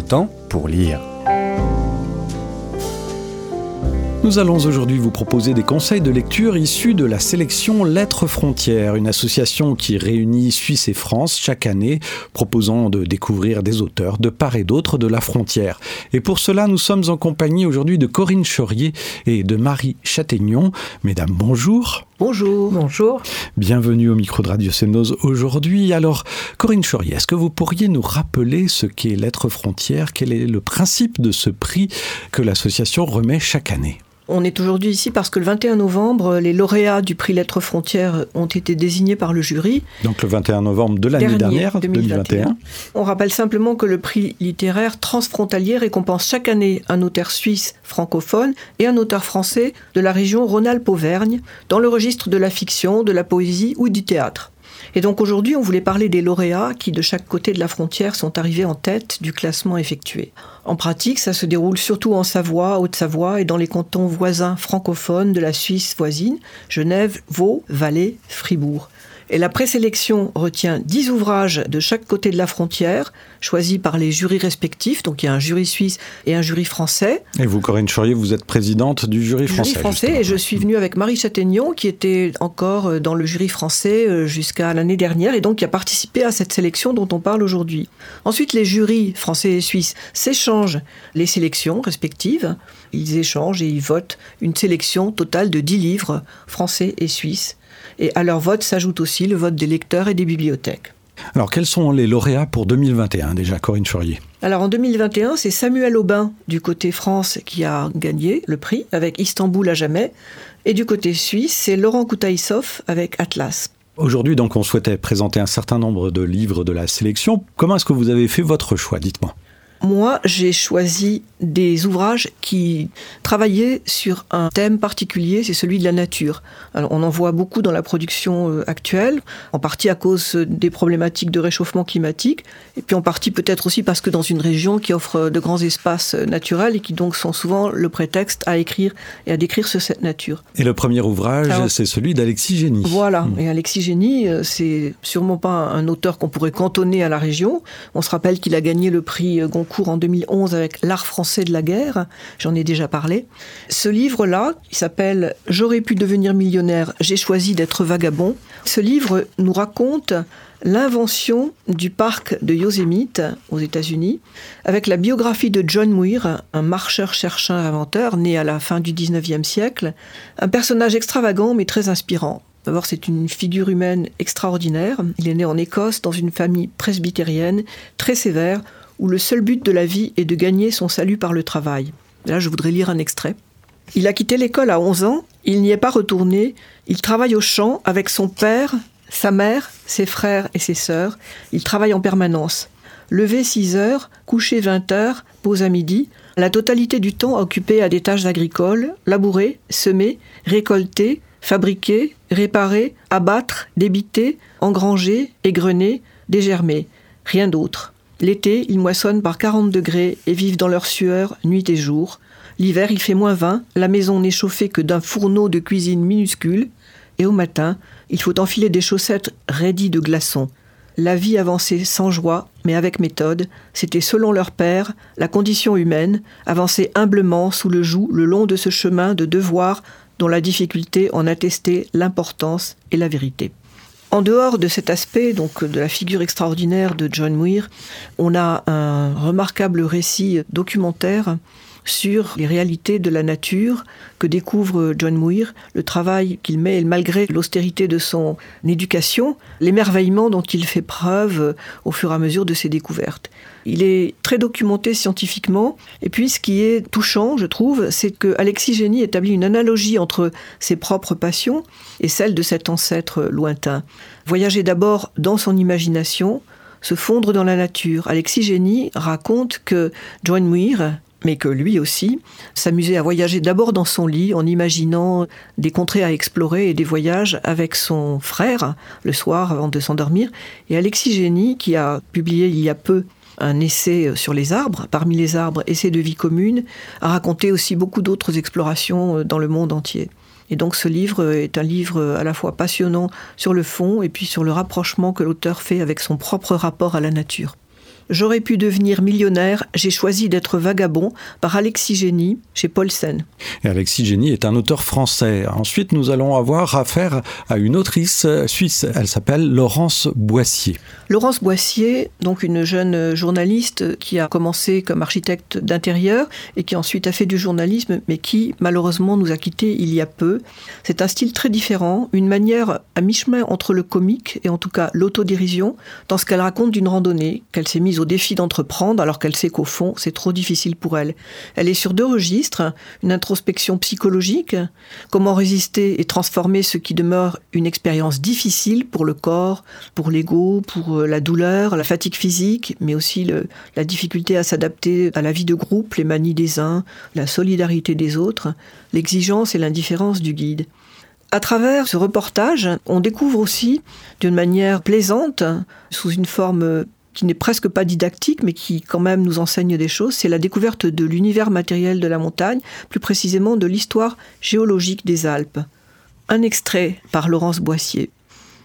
temps pour lire. Nous allons aujourd'hui vous proposer des conseils de lecture issus de la sélection Lettres Frontières, une association qui réunit Suisse et France chaque année, proposant de découvrir des auteurs de part et d'autre de la frontière. Et pour cela, nous sommes en compagnie aujourd'hui de Corinne Chaurier et de Marie Châtaignon. Mesdames, bonjour. Bonjour. Bonjour. Bienvenue au micro de Radio Sénose aujourd'hui. Alors, Corinne Chaurier, est-ce que vous pourriez nous rappeler ce qu'est Lettres Frontières Quel est le principe de ce prix que l'association remet chaque année? On est aujourd'hui ici parce que le 21 novembre, les lauréats du prix Lettres Frontières ont été désignés par le jury. Donc le 21 novembre de l'année dernière, 2021. On rappelle simplement que le prix littéraire transfrontalier récompense chaque année un auteur suisse francophone et un auteur français de la région Rhône-Alpes-Auvergne dans le registre de la fiction, de la poésie ou du théâtre. Et donc aujourd'hui, on voulait parler des lauréats qui, de chaque côté de la frontière, sont arrivés en tête du classement effectué. En pratique, ça se déroule surtout en Savoie, Haute-Savoie et dans les cantons voisins francophones de la Suisse voisine, Genève, Vaud, Valais, Fribourg. Et la présélection retient 10 ouvrages de chaque côté de la frontière, choisis par les jurys respectifs. Donc il y a un jury suisse et un jury français. Et vous, Corinne Chaurier, vous êtes présidente du jury français. Jury français, et je suis venue avec Marie Châtaignon, qui était encore euh, dans le jury français euh, jusqu'à l'année dernière, et donc qui a participé à cette sélection dont on parle aujourd'hui. Ensuite, les jurys français et suisses s'échangent les sélections respectives. Ils échangent et ils votent une sélection totale de 10 livres français et suisses et à leur vote s'ajoute aussi le vote des lecteurs et des bibliothèques. Alors, quels sont les lauréats pour 2021 déjà, Corinne Chaurier Alors, en 2021, c'est Samuel Aubin du côté France qui a gagné le prix avec Istanbul à jamais. Et du côté suisse, c'est Laurent Koutaïsov avec Atlas. Aujourd'hui, donc, on souhaitait présenter un certain nombre de livres de la sélection. Comment est-ce que vous avez fait votre choix? Dites-moi. Moi, j'ai choisi des ouvrages qui travaillaient sur un thème particulier, c'est celui de la nature. Alors, on en voit beaucoup dans la production euh, actuelle, en partie à cause des problématiques de réchauffement climatique, et puis en partie peut-être aussi parce que dans une région qui offre de grands espaces euh, naturels et qui donc sont souvent le prétexte à écrire et à décrire sur cette nature. Et le premier ouvrage, c'est celui d'Alexis Génie. Voilà, hmm. et Alexis Génie, euh, c'est sûrement pas un auteur qu'on pourrait cantonner à la région. On se rappelle qu'il a gagné le prix Goncourt cours en 2011 avec L'art français de la guerre, j'en ai déjà parlé. Ce livre-là, il s'appelle J'aurais pu devenir millionnaire, j'ai choisi d'être vagabond. Ce livre nous raconte l'invention du parc de Yosemite aux États-Unis, avec la biographie de John Muir, un marcheur-chercheur inventeur né à la fin du 19e siècle, un personnage extravagant mais très inspirant. D'abord, c'est une figure humaine extraordinaire. Il est né en Écosse dans une famille presbytérienne très sévère où le seul but de la vie est de gagner son salut par le travail. Là, je voudrais lire un extrait. Il a quitté l'école à 11 ans, il n'y est pas retourné, il travaille au champ avec son père, sa mère, ses frères et ses sœurs, il travaille en permanence. Levé 6 heures, couché 20 heures, pause à midi, la totalité du temps occupé à des tâches agricoles, labourer, semer, récolter, fabriquer, réparer, abattre, débiter, engranger, égrener, dégermer. Rien d'autre. L'été, ils moissonnent par 40 degrés et vivent dans leur sueur nuit et jour. L'hiver, il fait moins 20, la maison n'est chauffée que d'un fourneau de cuisine minuscule. Et au matin, il faut enfiler des chaussettes raidies de glaçons. La vie avançait sans joie, mais avec méthode. C'était selon leur père, la condition humaine, avancer humblement sous le joug le long de ce chemin de devoir dont la difficulté en attestait l'importance et la vérité. En dehors de cet aspect, donc de la figure extraordinaire de John Muir, on a un remarquable récit documentaire sur les réalités de la nature que découvre John Muir, le travail qu'il met, et malgré l'austérité de son éducation, l'émerveillement dont il fait preuve au fur et à mesure de ses découvertes. Il est très documenté scientifiquement, et puis ce qui est touchant, je trouve, c'est que Alexis Génie établit une analogie entre ses propres passions et celles de cet ancêtre lointain. Voyager d'abord dans son imagination, se fondre dans la nature. Alexis Génie raconte que John Muir, mais que lui aussi s'amusait à voyager d'abord dans son lit en imaginant des contrées à explorer et des voyages avec son frère le soir avant de s'endormir. Et Alexis Génie, qui a publié il y a peu un essai sur les arbres, parmi les arbres, essai de vie commune, a raconté aussi beaucoup d'autres explorations dans le monde entier. Et donc ce livre est un livre à la fois passionnant sur le fond et puis sur le rapprochement que l'auteur fait avec son propre rapport à la nature. J'aurais pu devenir millionnaire, j'ai choisi d'être vagabond par Alexis Génie chez Paulsen. Et Alexis Génie est un auteur français. Ensuite, nous allons avoir affaire à une autrice suisse. Elle s'appelle Laurence Boissier. Laurence Boissier, donc une jeune journaliste qui a commencé comme architecte d'intérieur et qui ensuite a fait du journalisme, mais qui malheureusement nous a quittés il y a peu. C'est un style très différent, une manière à mi-chemin entre le comique et en tout cas l'autodérision, dans ce qu'elle raconte d'une randonnée qu'elle s'est mise au défi d'entreprendre alors qu'elle sait qu'au fond c'est trop difficile pour elle. Elle est sur deux registres, une introspection psychologique, comment résister et transformer ce qui demeure une expérience difficile pour le corps, pour l'ego, pour euh, la douleur, la fatigue physique, mais aussi la difficulté à s'adapter à la vie de groupe, les manies des uns, la solidarité des autres, l'exigence et l'indifférence du guide. À travers ce reportage, on découvre aussi, d'une manière plaisante, sous une forme qui n'est presque pas didactique, mais qui quand même nous enseigne des choses, c'est la découverte de l'univers matériel de la montagne, plus précisément de l'histoire géologique des Alpes. Un extrait par Laurence Boissier.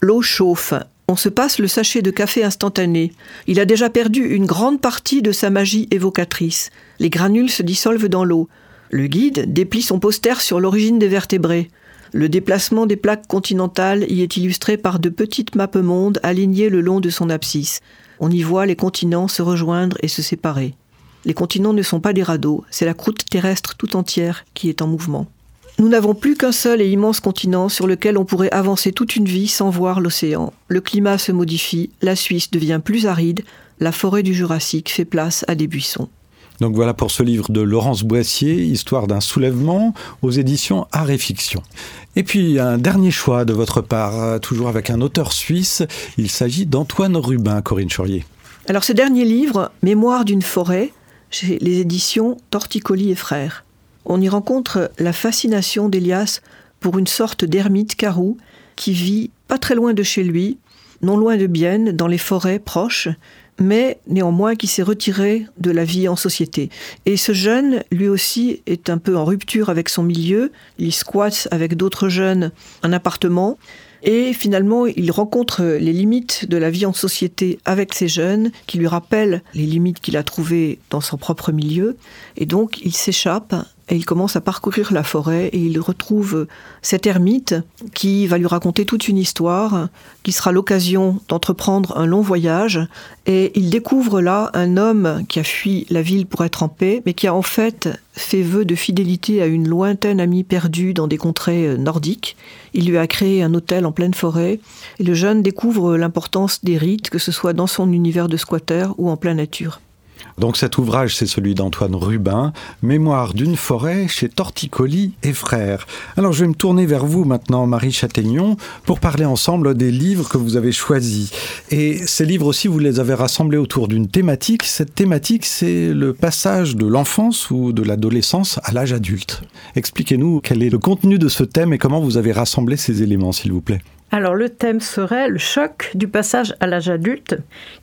L'eau chauffe. On se passe le sachet de café instantané. Il a déjà perdu une grande partie de sa magie évocatrice. Les granules se dissolvent dans l'eau. Le guide déplie son poster sur l'origine des vertébrés. Le déplacement des plaques continentales y est illustré par de petites mappes mondes alignées le long de son abscisse. On y voit les continents se rejoindre et se séparer. Les continents ne sont pas des radeaux, c'est la croûte terrestre tout entière qui est en mouvement. Nous n'avons plus qu'un seul et immense continent sur lequel on pourrait avancer toute une vie sans voir l'océan. Le climat se modifie, la Suisse devient plus aride, la forêt du Jurassique fait place à des buissons. Donc voilà pour ce livre de Laurence Boissier, Histoire d'un soulèvement, aux éditions Art Fiction. Et puis un dernier choix de votre part, toujours avec un auteur suisse, il s'agit d'Antoine Rubin, Corinne Chaurier. Alors ce dernier livre, Mémoire d'une forêt, chez les éditions Torticolis et Frères. On y rencontre la fascination d'Elias pour une sorte d'ermite carou qui vit pas très loin de chez lui, non loin de Bienne, dans les forêts proches, mais néanmoins qui s'est retiré de la vie en société. Et ce jeune, lui aussi, est un peu en rupture avec son milieu. Il squatte avec d'autres jeunes un appartement. Et finalement, il rencontre les limites de la vie en société avec ces jeunes, qui lui rappellent les limites qu'il a trouvées dans son propre milieu. Et donc, il s'échappe et il commence à parcourir la forêt et il retrouve cet ermite qui va lui raconter toute une histoire, qui sera l'occasion d'entreprendre un long voyage. Et il découvre là un homme qui a fui la ville pour être en paix, mais qui a en fait fait vœu de fidélité à une lointaine amie perdue dans des contrées euh, nordiques. Il lui a créé un hôtel en pleine forêt et le jeune découvre l'importance des rites, que ce soit dans son univers de squatter ou en pleine nature. Donc cet ouvrage, c'est celui d'Antoine Rubin, Mémoire d'une forêt chez Torticolis et Frères. Alors je vais me tourner vers vous maintenant, Marie Châtaignon, pour parler ensemble des livres que vous avez choisis. Et ces livres aussi, vous les avez rassemblés autour d'une thématique. Cette thématique, c'est le passage de l'enfance ou de l'adolescence à l'âge adulte. Expliquez-nous quel est le contenu de ce thème et comment vous avez rassemblé ces éléments, s'il vous plaît. Alors le thème serait le choc du passage à l'âge adulte.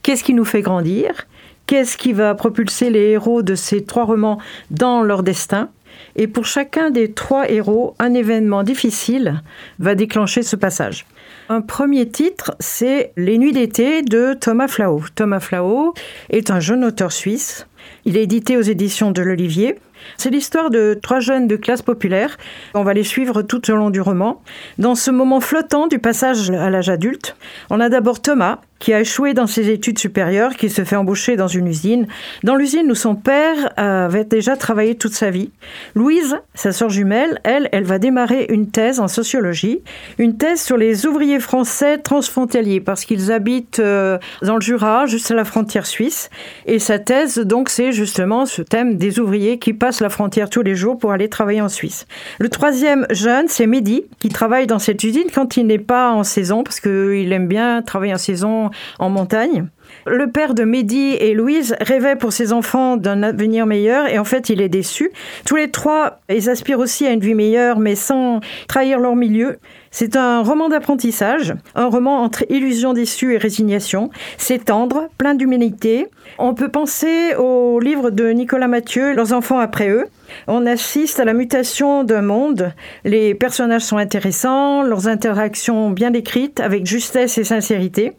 Qu'est-ce qui nous fait grandir? Qu'est-ce qui va propulser les héros de ces trois romans dans leur destin? Et pour chacun des trois héros, un événement difficile va déclencher ce passage. Un premier titre, c'est Les Nuits d'été de Thomas Flao. Thomas Flao est un jeune auteur suisse. Il est édité aux éditions de l'Olivier. C'est l'histoire de trois jeunes de classe populaire. On va les suivre tout au long du roman. Dans ce moment flottant du passage à l'âge adulte, on a d'abord Thomas, qui a échoué dans ses études supérieures, qui se fait embaucher dans une usine, dans l'usine où son père avait déjà travaillé toute sa vie. Louise, sa sœur jumelle, elle, elle va démarrer une thèse en sociologie, une thèse sur les ouvriers français transfrontaliers, parce qu'ils habitent euh, dans le Jura, juste à la frontière suisse. Et sa thèse, donc, c'est justement ce thème des ouvriers qui passent la frontière tous les jours pour aller travailler en Suisse. Le troisième jeune, c'est Mehdi, qui travaille dans cette usine quand il n'est pas en saison, parce qu'il aime bien travailler en saison en montagne. Le père de Mehdi et Louise rêvait pour ses enfants d'un avenir meilleur et en fait il est déçu. Tous les trois, ils aspirent aussi à une vie meilleure mais sans trahir leur milieu. C'est un roman d'apprentissage, un roman entre illusion déçue et résignation. C'est tendre, plein d'humanité. On peut penser au livre de Nicolas Mathieu, Leurs enfants après eux. On assiste à la mutation d'un monde. Les personnages sont intéressants, leurs interactions bien décrites avec justesse et sincérité.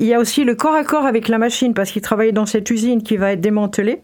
Il y a aussi le corps à corps avec la machine parce qu'il travaille dans cette usine qui va être démantelée.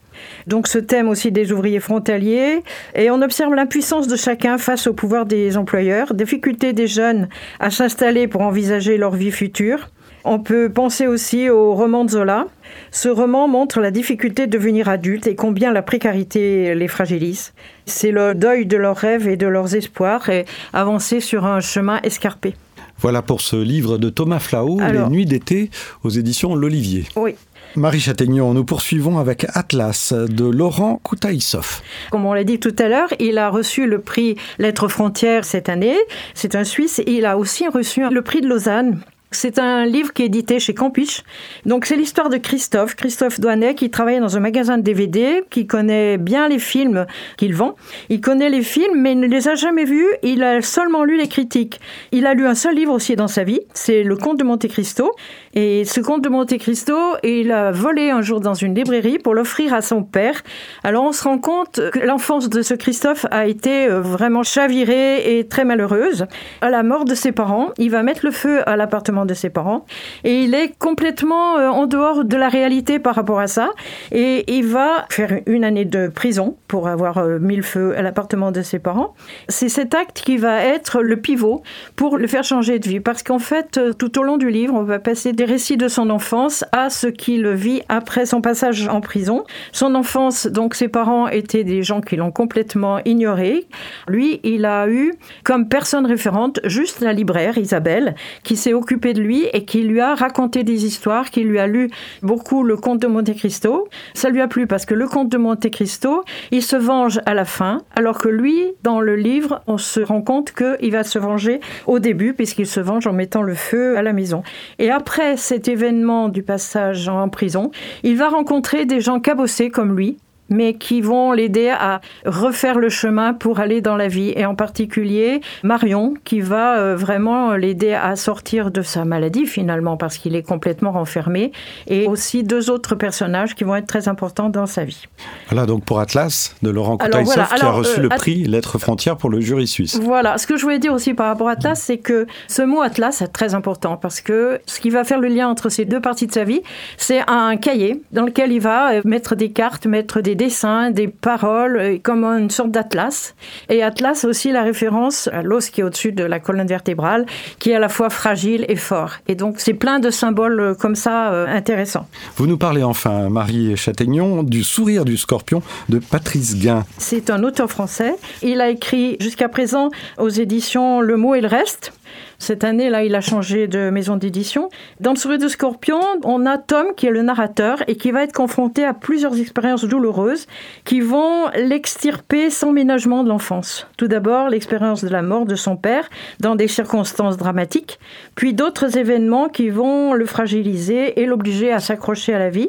Donc ce thème aussi des ouvriers frontaliers. Et on observe l'impuissance de chacun face au pouvoir des employeurs, difficulté des jeunes à s'installer pour envisager leur vie future. On peut penser aussi au roman de Zola. Ce roman montre la difficulté de devenir adulte et combien la précarité les fragilise. C'est le deuil de leurs rêves et de leurs espoirs et avancer sur un chemin escarpé. Voilà pour ce livre de Thomas Flao, Les Nuits d'été, aux éditions L'Olivier. Oui. Marie Châtaignon, nous poursuivons avec Atlas de Laurent Koutaïsov. Comme on l'a dit tout à l'heure, il a reçu le prix Lettres Frontières cette année. C'est un Suisse. Et il a aussi reçu le prix de Lausanne c'est un livre qui est édité chez Campiche. Donc c'est l'histoire de Christophe, Christophe Douanet, qui travaille dans un magasin de DVD, qui connaît bien les films qu'il vend. Il connaît les films, mais il ne les a jamais vus. Il a seulement lu les critiques. Il a lu un seul livre aussi dans sa vie, c'est Le Comte de Monte Cristo. Et ce Comte de Monte Cristo, il a volé un jour dans une librairie pour l'offrir à son père. Alors on se rend compte que l'enfance de ce Christophe a été euh, vraiment chavirée et très malheureuse. À la mort de ses parents, il va mettre le feu à l'appartement de ses parents. Et il est complètement euh, en dehors de la réalité par rapport à ça. Et il va faire une année de prison pour avoir euh, mis le feu à l'appartement de ses parents. C'est cet acte qui va être le pivot pour le faire changer de vie. Parce qu'en fait, euh, tout au long du livre, on va passer des récits de son enfance à ce qu'il vit après son passage en prison. Son enfance, donc ses parents étaient des gens qui l'ont complètement ignoré. Lui, il a eu comme personne référente juste la libraire Isabelle, qui s'est occupée de lui et qui lui a raconté des histoires, qui lui a lu beaucoup le conte de Monte Cristo. Ça lui a plu parce que le conte de Monte Cristo, il se venge à la fin, alors que lui, dans le livre, on se rend compte qu'il va se venger au début, puisqu'il se venge en mettant le feu à la maison. Et après cet événement du passage en prison, il va rencontrer des gens cabossés comme lui, mais qui vont l'aider à refaire le chemin pour aller dans la vie. Et en particulier Marion, qui va euh, vraiment l'aider à sortir de sa maladie finalement, parce qu'il est complètement renfermé. Et aussi deux autres personnages qui vont être très importants dans sa vie. Voilà donc pour Atlas de Laurent Koutaïsov, qui a reçu euh, le prix Lettres Frontières pour le jury suisse. Voilà, ce que je voulais dire aussi par rapport à Atlas, c'est que ce mot Atlas est très important parce que ce qui va faire le lien entre ces deux parties de sa vie, c'est un cahier dans lequel il va euh, mettre des cartes, mettre des dessins, des paroles, euh, comme une sorte d'atlas. Et atlas aussi la référence à l'os qui est au-dessus de la colonne vertébrale, qui est à la fois fragile et fort. Et donc c'est plein de symboles euh, comme ça euh, intéressants. Vous nous parlez enfin, Marie Châtaignon, du sourire du scorpion de Patrice Guin. C'est un auteur français. Il a écrit jusqu'à présent aux éditions Le mot et le reste. Cette année-là, il a changé de maison d'édition. Dans Le sourire du scorpion, on a Tom qui est le narrateur et qui va être confronté à plusieurs expériences douloureuses qui vont l'extirper sans ménagement de l'enfance. Tout d'abord, l'expérience de la mort de son père dans des circonstances dramatiques, puis d'autres événements qui vont le fragiliser et l'obliger à s'accrocher à la vie.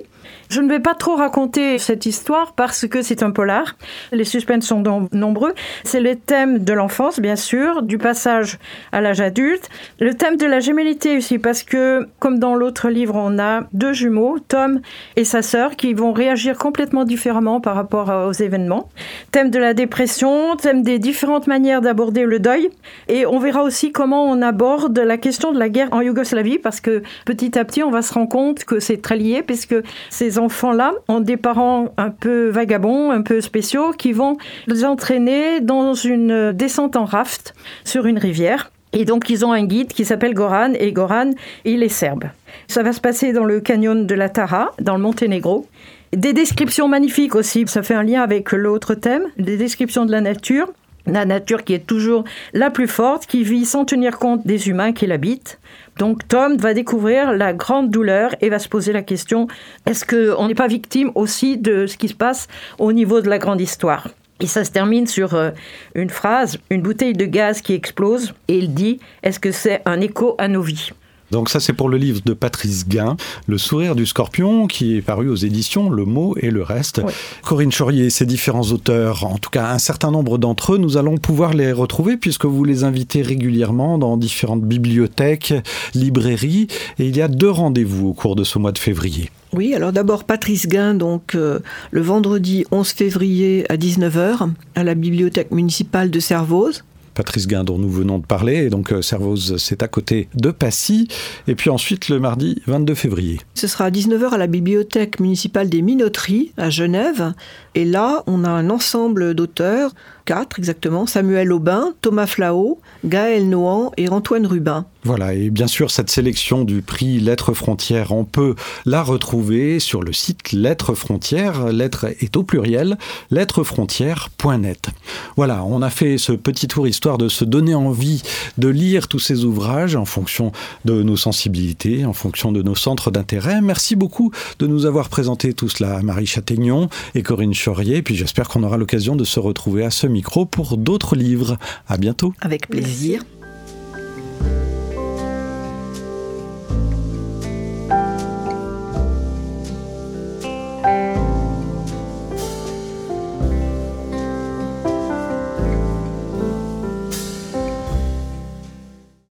Je ne vais pas trop raconter cette histoire parce que c'est un polar. Les suspens sont nombreux. C'est le thème de l'enfance, bien sûr, du passage à l'âge adulte. Le thème de la gémellité aussi, parce que, comme dans l'autre livre, on a deux jumeaux, Tom et sa sœur, qui vont réagir complètement différemment par rapport aux événements. Thème de la dépression, thème des différentes manières d'aborder le deuil. Et on verra aussi comment on aborde la question de la guerre en Yougoslavie, parce que petit à petit, on va se rendre compte que c'est très lié, puisque ces enfants-là ont des parents un peu vagabonds, un peu spéciaux, qui vont les entraîner dans une descente en raft sur une rivière. Et donc, ils ont un guide qui s'appelle Goran, et Goran, il est serbe. Ça va se passer dans le canyon de la Tara, dans le Monténégro. Des descriptions magnifiques aussi, ça fait un lien avec l'autre thème, des descriptions de la nature. La nature qui est toujours la plus forte, qui vit sans tenir compte des humains qui l'habitent. Donc Tom va découvrir la grande douleur et va se poser la question, est-ce qu'on n'est pas victime aussi de ce qui se passe au niveau de la grande histoire? Et ça se termine sur euh, une phrase, une bouteille de gaz qui explose, et il dit, est-ce que c'est un écho à nos vies? Donc ça c'est pour le livre de Patrice Guin, Le sourire du scorpion, qui est paru aux éditions Le mot et le reste. Corinne Chaurier, ces différents auteurs, en tout cas un certain nombre d'entre eux, nous allons pouvoir les retrouver puisque vous les invitez régulièrement dans différentes bibliothèques, librairies, et il y a deux rendez-vous au cours de ce mois de février. Oui, alors d'abord Patrice Guin, donc euh, le vendredi 11 février à 19h à la bibliothèque municipale de Servoz. Patrice Guin dont nous venons de parler. Et donc Servoz, c'est à côté de Passy. Et puis ensuite le mardi 22 février. Ce sera à 19h à la bibliothèque municipale des Minoteries à Genève. Et là, on a un ensemble d'auteurs, quatre exactement, Samuel Aubin, Thomas Flao, Gaël Nohan et Antoine Rubin. Voilà, et bien sûr, cette sélection du prix Lettres Frontières, on peut la retrouver sur le site Lettres Frontières. Lettres est au pluriel, lettrefrontières.net. Voilà, on a fait ce petit tour de se donner envie de lire tous ces ouvrages en fonction de nos sensibilités, en fonction de nos centres d'intérêt. Merci beaucoup de nous avoir présenté tout cela, Marie Châtaignon et Corinne Chaurier. Puis j'espère qu'on aura l'occasion de se retrouver à ce micro pour d'autres livres. À bientôt. Avec plaisir.